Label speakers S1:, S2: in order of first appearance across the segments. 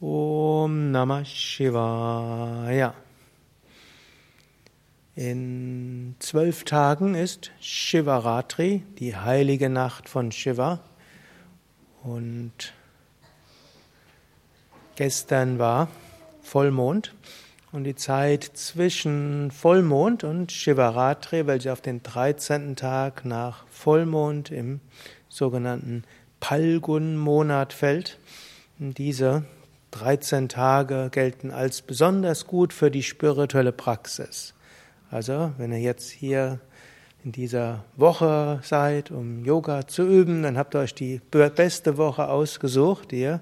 S1: Om Namah Shivaya. In zwölf Tagen ist Shivaratri, die heilige Nacht von Shiva. Und gestern war Vollmond. Und die Zeit zwischen Vollmond und Shivaratri, welche auf den 13. Tag nach Vollmond im sogenannten Palgun-Monat fällt, diese 13 Tage gelten als besonders gut für die spirituelle Praxis. Also, wenn ihr jetzt hier in dieser Woche seid, um Yoga zu üben, dann habt ihr euch die beste Woche ausgesucht, die ihr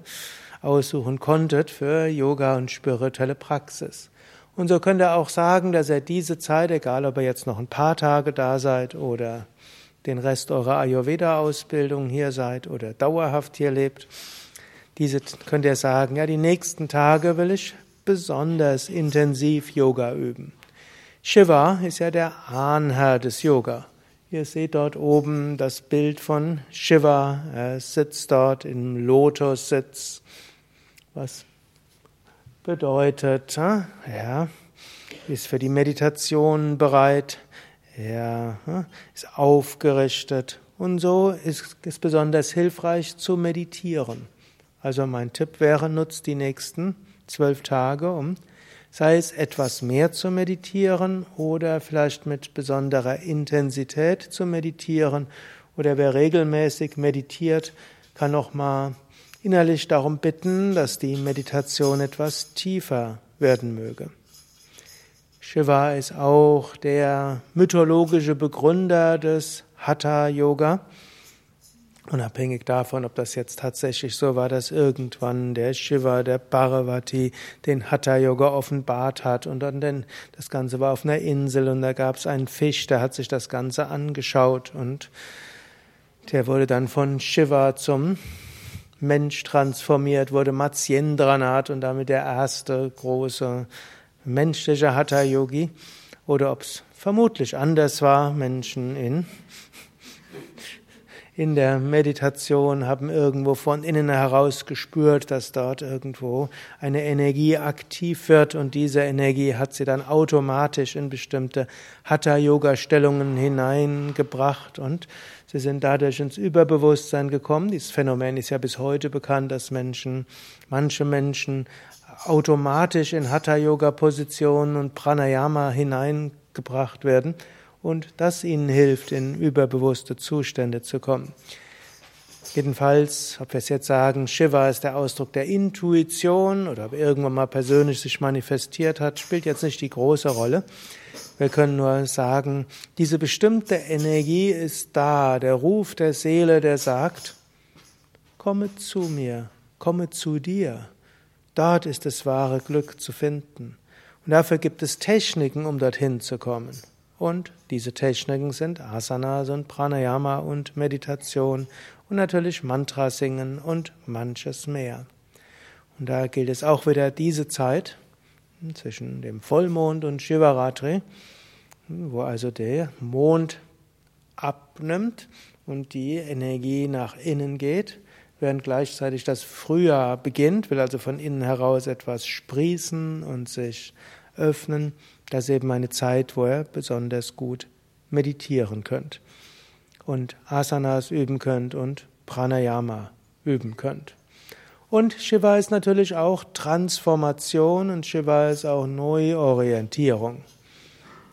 S1: aussuchen konntet für Yoga und spirituelle Praxis. Und so könnt ihr auch sagen, dass ihr diese Zeit, egal ob ihr jetzt noch ein paar Tage da seid oder den Rest eurer Ayurveda-Ausbildung hier seid oder dauerhaft hier lebt, diese könnt ihr sagen, ja, die nächsten Tage will ich besonders intensiv Yoga üben. Shiva ist ja der Ahnherr des Yoga. Ihr seht dort oben das Bild von Shiva. Er sitzt dort im Lotussitz, was bedeutet, er ist für die Meditation bereit, er ist aufgerichtet und so ist es besonders hilfreich zu meditieren. Also mein Tipp wäre, nutzt die nächsten zwölf Tage, um sei es etwas mehr zu meditieren oder vielleicht mit besonderer Intensität zu meditieren oder wer regelmäßig meditiert, kann noch mal innerlich darum bitten, dass die Meditation etwas tiefer werden möge. Shiva ist auch der mythologische Begründer des Hatha Yoga. Unabhängig davon, ob das jetzt tatsächlich so war, dass irgendwann der Shiva, der Parvati, den Hatha-Yoga offenbart hat und dann denn das Ganze war auf einer Insel und da gab es einen Fisch, der hat sich das Ganze angeschaut und der wurde dann von Shiva zum Mensch transformiert, wurde Matsyendranath und damit der erste große menschliche Hatha-Yogi oder ob es vermutlich anders war, Menschen in in der Meditation haben irgendwo von innen heraus gespürt, dass dort irgendwo eine Energie aktiv wird und diese Energie hat sie dann automatisch in bestimmte Hatha-Yoga-Stellungen hineingebracht und sie sind dadurch ins Überbewusstsein gekommen. Dieses Phänomen ist ja bis heute bekannt, dass Menschen, manche Menschen automatisch in Hatha-Yoga-Positionen und Pranayama hineingebracht werden und das ihnen hilft, in überbewusste Zustände zu kommen. Jedenfalls, ob wir es jetzt sagen, Shiva ist der Ausdruck der Intuition oder ob irgendwann mal persönlich sich manifestiert hat, spielt jetzt nicht die große Rolle. Wir können nur sagen, diese bestimmte Energie ist da, der Ruf der Seele, der sagt, komme zu mir, komme zu dir. Dort ist das wahre Glück zu finden. Und dafür gibt es Techniken, um dorthin zu kommen. Und diese Techniken sind Asanas und Pranayama und Meditation und natürlich Mantra singen und manches mehr. Und da gilt es auch wieder diese Zeit zwischen dem Vollmond und Shivaratri, wo also der Mond abnimmt und die Energie nach innen geht, während gleichzeitig das Frühjahr beginnt, will also von innen heraus etwas sprießen und sich öffnen. Das ist eben eine Zeit, wo ihr besonders gut meditieren könnt und Asanas üben könnt und Pranayama üben könnt. Und Shiva ist natürlich auch Transformation und Shiva ist auch Neuorientierung.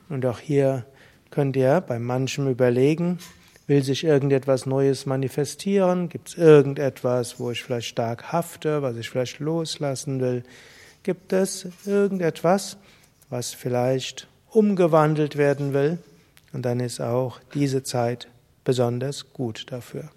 S1: Und auch hier könnt ihr bei manchem überlegen, will sich irgendetwas Neues manifestieren? Gibt es irgendetwas, wo ich vielleicht stark hafte, was ich vielleicht loslassen will? Gibt es irgendetwas, was vielleicht umgewandelt werden will. Und dann ist auch diese Zeit besonders gut dafür.